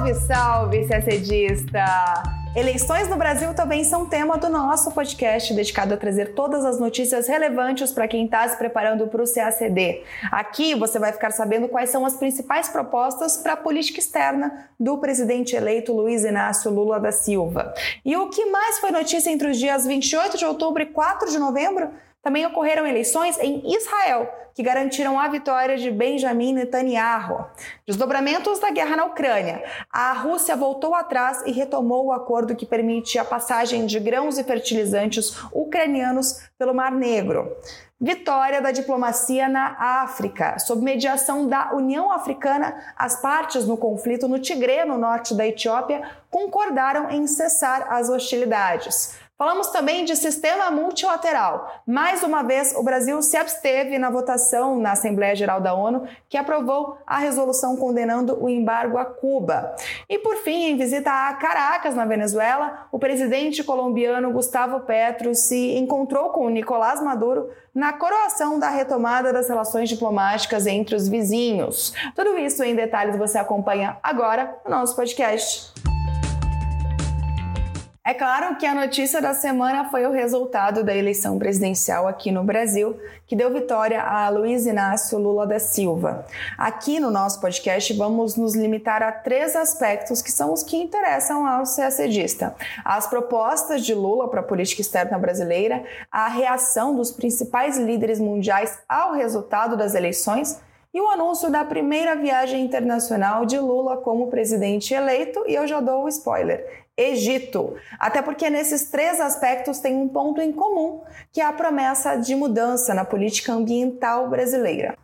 Salve, salve, CACDista! Eleições no Brasil também são tema do nosso podcast, dedicado a trazer todas as notícias relevantes para quem está se preparando para o CACD. Aqui você vai ficar sabendo quais são as principais propostas para a política externa do presidente eleito Luiz Inácio Lula da Silva. E o que mais foi notícia entre os dias 28 de outubro e 4 de novembro? Também ocorreram eleições em Israel, que garantiram a vitória de Benjamin Netanyahu. Desdobramentos da guerra na Ucrânia. A Rússia voltou atrás e retomou o acordo que permite a passagem de grãos e fertilizantes ucranianos pelo Mar Negro. Vitória da diplomacia na África. Sob mediação da União Africana, as partes no conflito no Tigré, no norte da Etiópia, concordaram em cessar as hostilidades. Falamos também de sistema multilateral. Mais uma vez, o Brasil se absteve na votação na Assembleia Geral da ONU, que aprovou a resolução condenando o embargo a Cuba. E por fim, em visita a Caracas, na Venezuela, o presidente colombiano Gustavo Petro se encontrou com Nicolás Maduro na coroação da retomada das relações diplomáticas entre os vizinhos. Tudo isso em detalhes você acompanha agora no nosso podcast. É claro que a notícia da semana foi o resultado da eleição presidencial aqui no Brasil, que deu vitória a Luiz Inácio Lula da Silva. Aqui no nosso podcast vamos nos limitar a três aspectos que são os que interessam ao CACDista: as propostas de Lula para a política externa brasileira, a reação dos principais líderes mundiais ao resultado das eleições e o anúncio da primeira viagem internacional de Lula como presidente eleito, e eu já dou o spoiler. Egito. Até porque nesses três aspectos tem um ponto em comum, que é a promessa de mudança na política ambiental brasileira.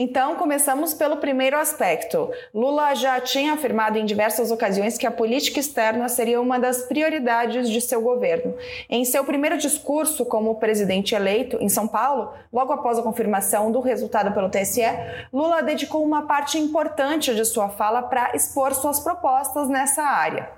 Então, começamos pelo primeiro aspecto. Lula já tinha afirmado em diversas ocasiões que a política externa seria uma das prioridades de seu governo. Em seu primeiro discurso como presidente eleito em São Paulo, logo após a confirmação do resultado pelo TSE, Lula dedicou uma parte importante de sua fala para expor suas propostas nessa área.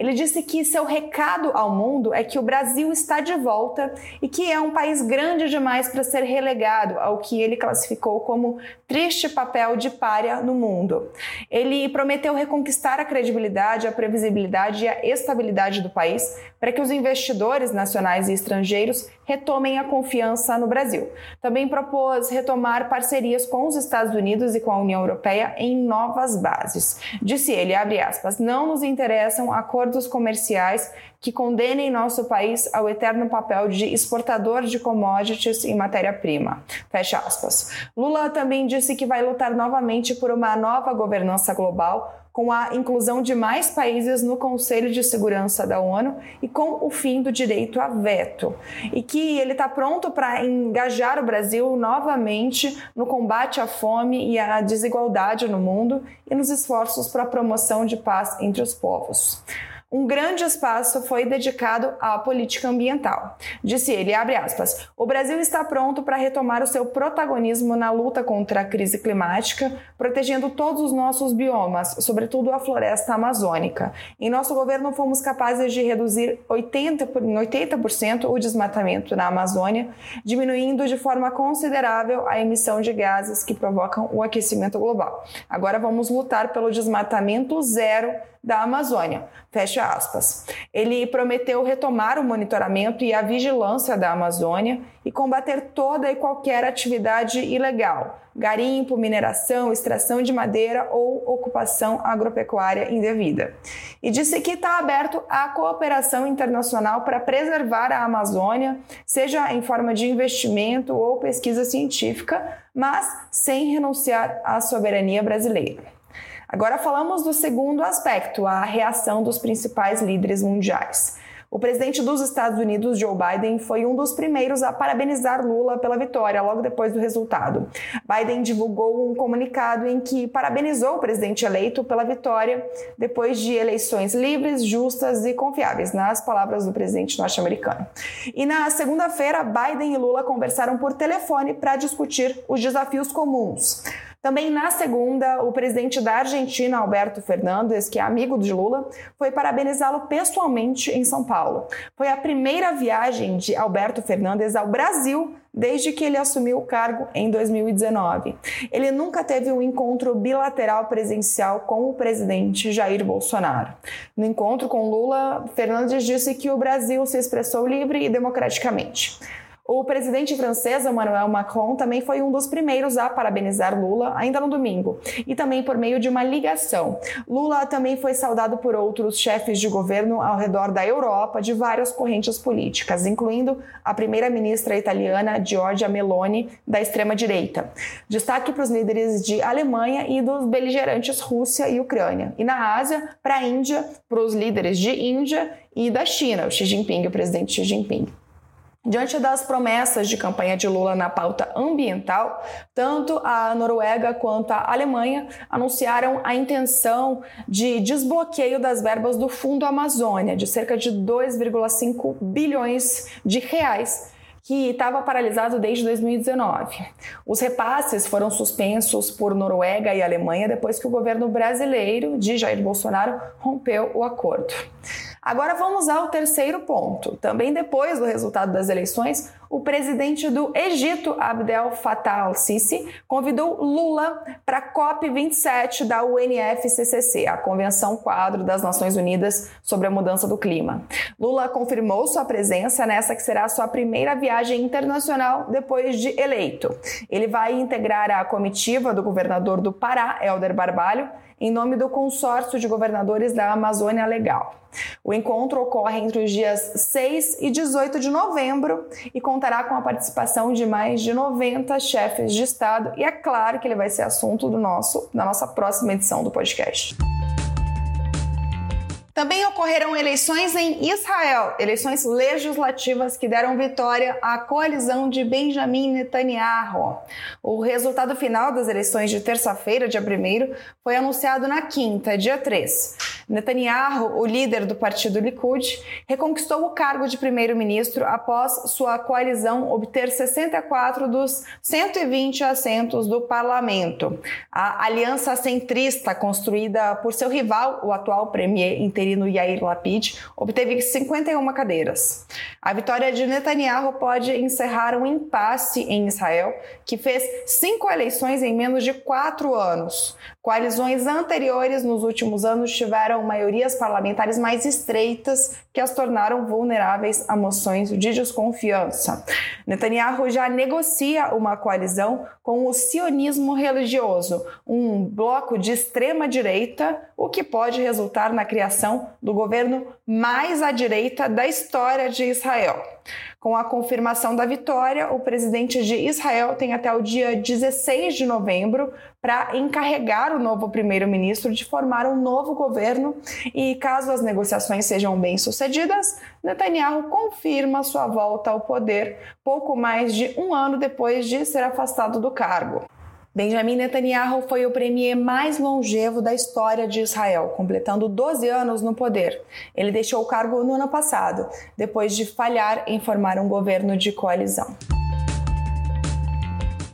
Ele disse que seu recado ao mundo é que o Brasil está de volta e que é um país grande demais para ser relegado ao que ele classificou como triste papel de párea no mundo. Ele prometeu reconquistar a credibilidade, a previsibilidade e a estabilidade do país para que os investidores nacionais e estrangeiros retomem a confiança no Brasil. Também propôs retomar parcerias com os Estados Unidos e com a União Europeia em novas bases. Disse ele, abre aspas, não nos interessam acordos comerciais que condenem nosso país ao eterno papel de exportador de commodities e matéria-prima. Fecha aspas. Lula também disse que vai lutar novamente por uma nova governança global com a inclusão de mais países no Conselho de Segurança da ONU e com o fim do direito a veto. E que ele está pronto para engajar o Brasil novamente no combate à fome e à desigualdade no mundo e nos esforços para a promoção de paz entre os povos um grande espaço foi dedicado à política ambiental. Disse ele, abre aspas, o Brasil está pronto para retomar o seu protagonismo na luta contra a crise climática, protegendo todos os nossos biomas, sobretudo a floresta amazônica. Em nosso governo fomos capazes de reduzir 80%, 80% o desmatamento na Amazônia, diminuindo de forma considerável a emissão de gases que provocam o aquecimento global. Agora vamos lutar pelo desmatamento zero da Amazônia. Fecha aspas. Ele prometeu retomar o monitoramento e a vigilância da Amazônia e combater toda e qualquer atividade ilegal, garimpo, mineração, extração de madeira ou ocupação agropecuária indevida. E disse que está aberto à cooperação internacional para preservar a Amazônia, seja em forma de investimento ou pesquisa científica, mas sem renunciar à soberania brasileira. Agora falamos do segundo aspecto, a reação dos principais líderes mundiais. O presidente dos Estados Unidos, Joe Biden, foi um dos primeiros a parabenizar Lula pela vitória logo depois do resultado. Biden divulgou um comunicado em que parabenizou o presidente eleito pela vitória depois de eleições livres, justas e confiáveis, nas palavras do presidente norte-americano. E na segunda-feira, Biden e Lula conversaram por telefone para discutir os desafios comuns. Também na segunda, o presidente da Argentina, Alberto Fernandes, que é amigo de Lula, foi parabenizá-lo pessoalmente em São Paulo. Foi a primeira viagem de Alberto Fernandes ao Brasil desde que ele assumiu o cargo em 2019. Ele nunca teve um encontro bilateral presencial com o presidente Jair Bolsonaro. No encontro com Lula, Fernandes disse que o Brasil se expressou livre e democraticamente. O presidente francês Emmanuel Macron também foi um dos primeiros a parabenizar Lula ainda no domingo, e também por meio de uma ligação. Lula também foi saudado por outros chefes de governo ao redor da Europa de várias correntes políticas, incluindo a primeira-ministra italiana Giorgia Meloni, da extrema-direita. Destaque para os líderes de Alemanha e dos beligerantes Rússia e Ucrânia. E na Ásia, para a Índia, para os líderes de Índia e da China, o Xi Jinping, o presidente Xi Jinping. Diante das promessas de campanha de Lula na pauta ambiental, tanto a Noruega quanto a Alemanha anunciaram a intenção de desbloqueio das verbas do Fundo Amazônia, de cerca de 2,5 bilhões de reais que estava paralisado desde 2019. Os repasses foram suspensos por Noruega e Alemanha depois que o governo brasileiro de Jair Bolsonaro rompeu o acordo. Agora vamos ao terceiro ponto. Também depois do resultado das eleições, o presidente do Egito, Abdel Fattah al-Sisi, convidou Lula para a COP27 da UNFCCC, a Convenção Quadro das Nações Unidas sobre a Mudança do Clima. Lula confirmou sua presença nessa que será sua primeira viagem internacional depois de eleito. Ele vai integrar a comitiva do governador do Pará, Helder Barbalho, em nome do consórcio de governadores da Amazônia Legal. O encontro ocorre entre os dias 6 e 18 de novembro e contará com a participação de mais de 90 chefes de Estado e é claro que ele vai ser assunto do nosso, da nossa próxima edição do podcast. Também ocorreram eleições em Israel, eleições legislativas que deram vitória à coalizão de Benjamin Netanyahu. O resultado final das eleições de terça-feira, dia 1, foi anunciado na quinta, dia 3. Netanyahu, o líder do partido Likud, reconquistou o cargo de primeiro-ministro após sua coalizão obter 64 dos 120 assentos do parlamento. A aliança centrista construída por seu rival, o atual premier interino Yair Lapid, obteve 51 cadeiras. A vitória de Netanyahu pode encerrar um impasse em Israel, que fez cinco eleições em menos de quatro anos. Coalizões anteriores nos últimos anos tiveram maiorias parlamentares mais estreitas que as tornaram vulneráveis a moções de desconfiança. Netanyahu já negocia uma coalizão com o sionismo religioso, um bloco de extrema direita, o que pode resultar na criação do governo mais à direita da história de Israel. Com a confirmação da vitória, o presidente de Israel tem até o dia 16 de novembro para encarregar o novo primeiro-ministro de formar um novo governo e, caso as negociações sejam bem-sucedidas, Netanyahu confirma sua volta ao poder pouco mais de um ano depois de ser afastado do cargo. Benjamin Netanyahu foi o premier mais longevo da história de Israel, completando 12 anos no poder. Ele deixou o cargo no ano passado, depois de falhar em formar um governo de coalizão.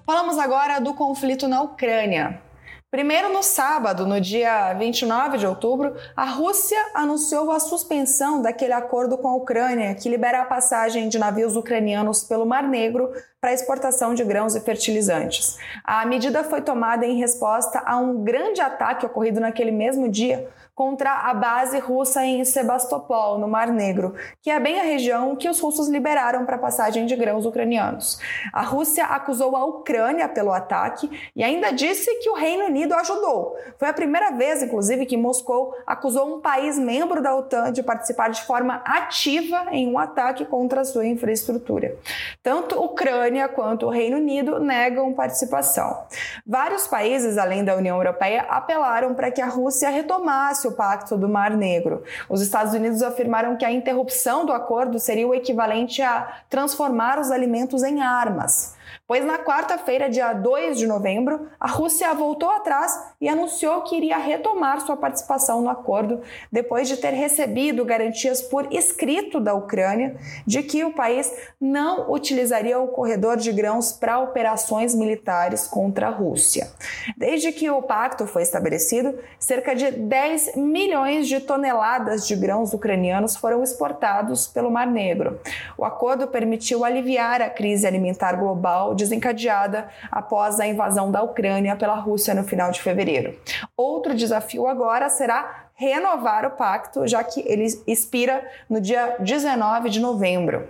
Falamos agora do conflito na Ucrânia. Primeiro, no sábado, no dia 29 de outubro, a Rússia anunciou a suspensão daquele acordo com a Ucrânia que libera a passagem de navios ucranianos pelo Mar Negro para exportação de grãos e fertilizantes. A medida foi tomada em resposta a um grande ataque ocorrido naquele mesmo dia contra a base russa em Sebastopol, no Mar Negro, que é bem a região que os russos liberaram para passagem de grãos ucranianos. A Rússia acusou a Ucrânia pelo ataque e ainda disse que o Reino Unido ajudou. Foi a primeira vez, inclusive, que Moscou acusou um país membro da OTAN de participar de forma ativa em um ataque contra a sua infraestrutura. Tanto Ucrânia quanto o Reino Unido negam participação. Vários países, além da União Europeia, apelaram para que a Rússia retomasse o Pacto do Mar Negro. Os Estados Unidos afirmaram que a interrupção do acordo seria o equivalente a transformar os alimentos em armas. Pois na quarta-feira, dia 2 de novembro, a Rússia voltou atrás e anunciou que iria retomar sua participação no acordo depois de ter recebido garantias por escrito da Ucrânia de que o país não utilizaria o corredor de grãos para operações militares contra a Rússia. Desde que o pacto foi estabelecido, cerca de 10 milhões de toneladas de grãos ucranianos foram exportados pelo Mar Negro. O acordo permitiu aliviar a crise alimentar global desencadeada após a invasão da Ucrânia pela Rússia no final de fevereiro. Outro desafio agora será renovar o pacto, já que ele expira no dia 19 de novembro.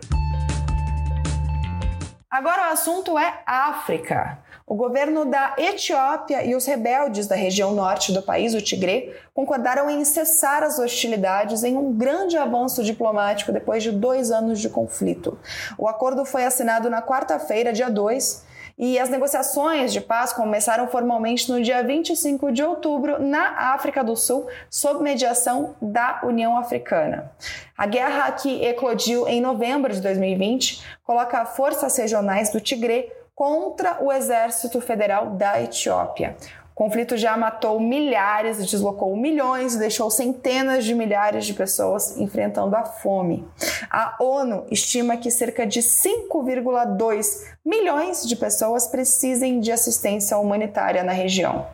Agora o assunto é África. O governo da Etiópia e os rebeldes da região norte do país, o Tigré, concordaram em cessar as hostilidades em um grande avanço diplomático depois de dois anos de conflito. O acordo foi assinado na quarta-feira, dia 2, e as negociações de paz começaram formalmente no dia 25 de outubro na África do Sul, sob mediação da União Africana. A guerra que eclodiu em novembro de 2020 coloca forças regionais do Tigré contra o Exército Federal da Etiópia. O conflito já matou milhares, deslocou milhões e deixou centenas de milhares de pessoas enfrentando a fome. A ONU estima que cerca de 5,2 milhões de pessoas precisem de assistência humanitária na região.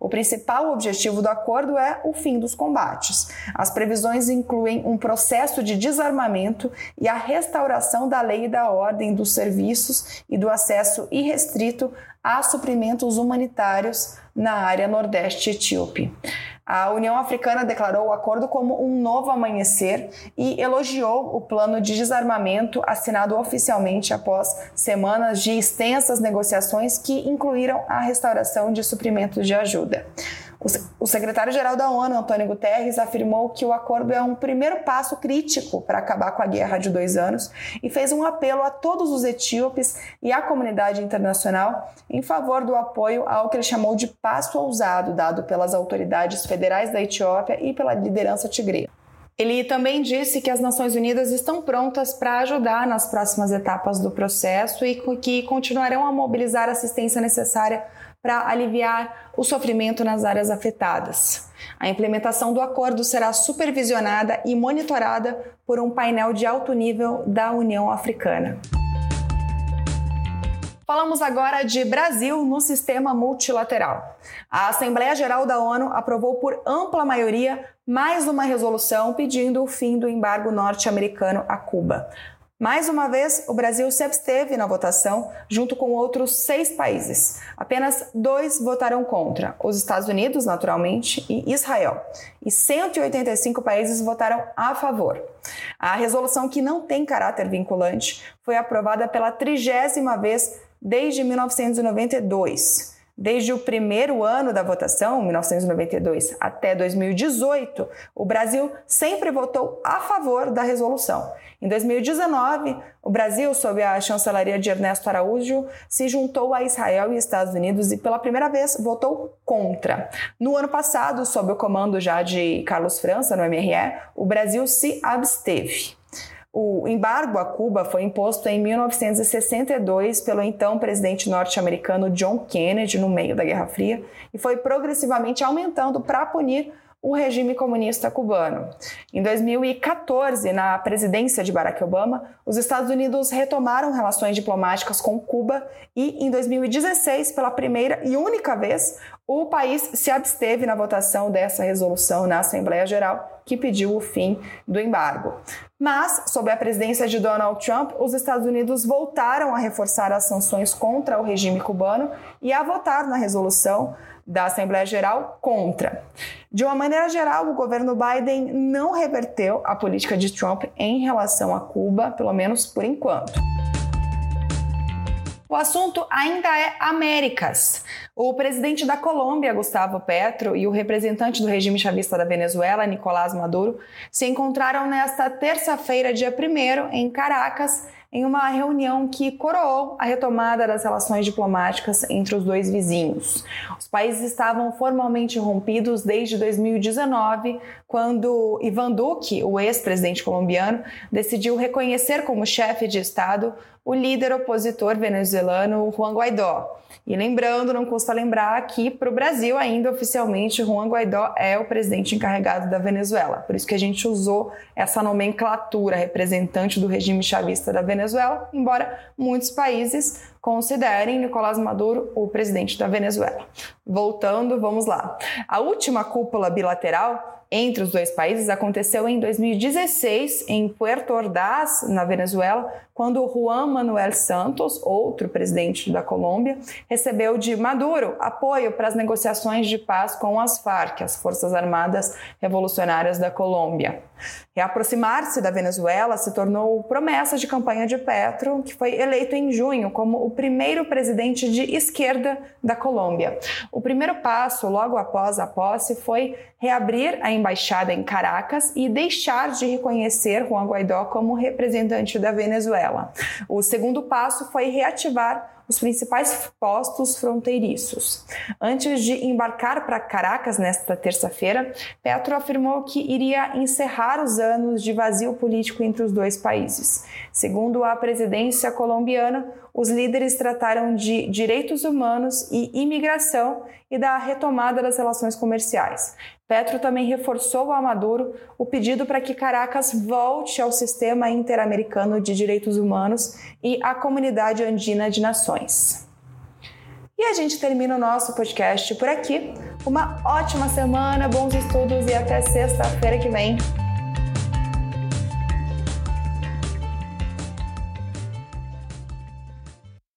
O principal objetivo do acordo é o fim dos combates. As previsões incluem um processo de desarmamento e a restauração da lei e da ordem dos serviços e do acesso irrestrito a suprimentos humanitários na área nordeste etíope. A União Africana declarou o acordo como um novo amanhecer e elogiou o plano de desarmamento assinado oficialmente após semanas de extensas negociações que incluíram a restauração de suprimentos de ajuda. O secretário-geral da ONU, Antônio Guterres, afirmou que o acordo é um primeiro passo crítico para acabar com a guerra de dois anos e fez um apelo a todos os etíopes e à comunidade internacional em favor do apoio ao que ele chamou de passo ousado dado pelas autoridades federais da Etiópia e pela liderança tigre. Ele também disse que as Nações Unidas estão prontas para ajudar nas próximas etapas do processo e que continuarão a mobilizar a assistência necessária para aliviar o sofrimento nas áreas afetadas. A implementação do acordo será supervisionada e monitorada por um painel de alto nível da União Africana. Falamos agora de Brasil no sistema multilateral. A Assembleia Geral da ONU aprovou por ampla maioria mais uma resolução pedindo o fim do embargo norte-americano a Cuba. Mais uma vez, o Brasil se absteve na votação, junto com outros seis países. Apenas dois votaram contra: os Estados Unidos, naturalmente, e Israel. E 185 países votaram a favor. A resolução, que não tem caráter vinculante, foi aprovada pela trigésima vez desde 1992. Desde o primeiro ano da votação, 1992, até 2018, o Brasil sempre votou a favor da resolução. Em 2019, o Brasil, sob a chancelaria de Ernesto Araújo, se juntou a Israel e Estados Unidos e pela primeira vez votou contra. No ano passado, sob o comando já de Carlos França no MRE, o Brasil se absteve. O embargo a Cuba foi imposto em 1962 pelo então presidente norte-americano John Kennedy, no meio da Guerra Fria, e foi progressivamente aumentando para punir o regime comunista cubano. Em 2014, na presidência de Barack Obama, os Estados Unidos retomaram relações diplomáticas com Cuba e, em 2016, pela primeira e única vez, o país se absteve na votação dessa resolução na Assembleia Geral, que pediu o fim do embargo. Mas, sob a presidência de Donald Trump, os Estados Unidos voltaram a reforçar as sanções contra o regime cubano e a votar na resolução da Assembleia Geral contra. De uma maneira geral, o governo Biden não reverteu a política de Trump em relação a Cuba, pelo menos por enquanto. O assunto ainda é Américas. O presidente da Colômbia, Gustavo Petro, e o representante do regime chavista da Venezuela, Nicolás Maduro, se encontraram nesta terça-feira, dia 1 em Caracas, em uma reunião que coroou a retomada das relações diplomáticas entre os dois vizinhos. Os países estavam formalmente rompidos desde 2019, quando Ivan Duque, o ex-presidente colombiano, decidiu reconhecer como chefe de Estado o líder opositor venezuelano Juan Guaidó. E lembrando, não custa lembrar que para o Brasil ainda oficialmente Juan Guaidó é o presidente encarregado da Venezuela. Por isso que a gente usou essa nomenclatura representante do regime chavista da Venezuela, embora muitos países considerem Nicolás Maduro o presidente da Venezuela. Voltando, vamos lá. A última cúpula bilateral entre os dois países aconteceu em 2016 em Puerto Ordaz, na Venezuela, quando Juan Manuel Santos, outro presidente da Colômbia, recebeu de Maduro apoio para as negociações de paz com as FARC, as Forças Armadas Revolucionárias da Colômbia. Reaproximar-se da Venezuela se tornou promessa de campanha de Petro, que foi eleito em junho como o primeiro presidente de esquerda da Colômbia. O primeiro passo, logo após a posse, foi reabrir a embaixada em Caracas e deixar de reconhecer Juan Guaidó como representante da Venezuela. O segundo passo foi reativar os principais postos fronteiriços. Antes de embarcar para Caracas nesta terça-feira, Petro afirmou que iria encerrar os anos de vazio político entre os dois países. Segundo a presidência colombiana, os líderes trataram de direitos humanos e imigração e da retomada das relações comerciais. Petro também reforçou a Maduro o pedido para que Caracas volte ao sistema interamericano de direitos humanos e à comunidade andina de nações. E a gente termina o nosso podcast por aqui. Uma ótima semana, bons estudos e até sexta-feira que vem.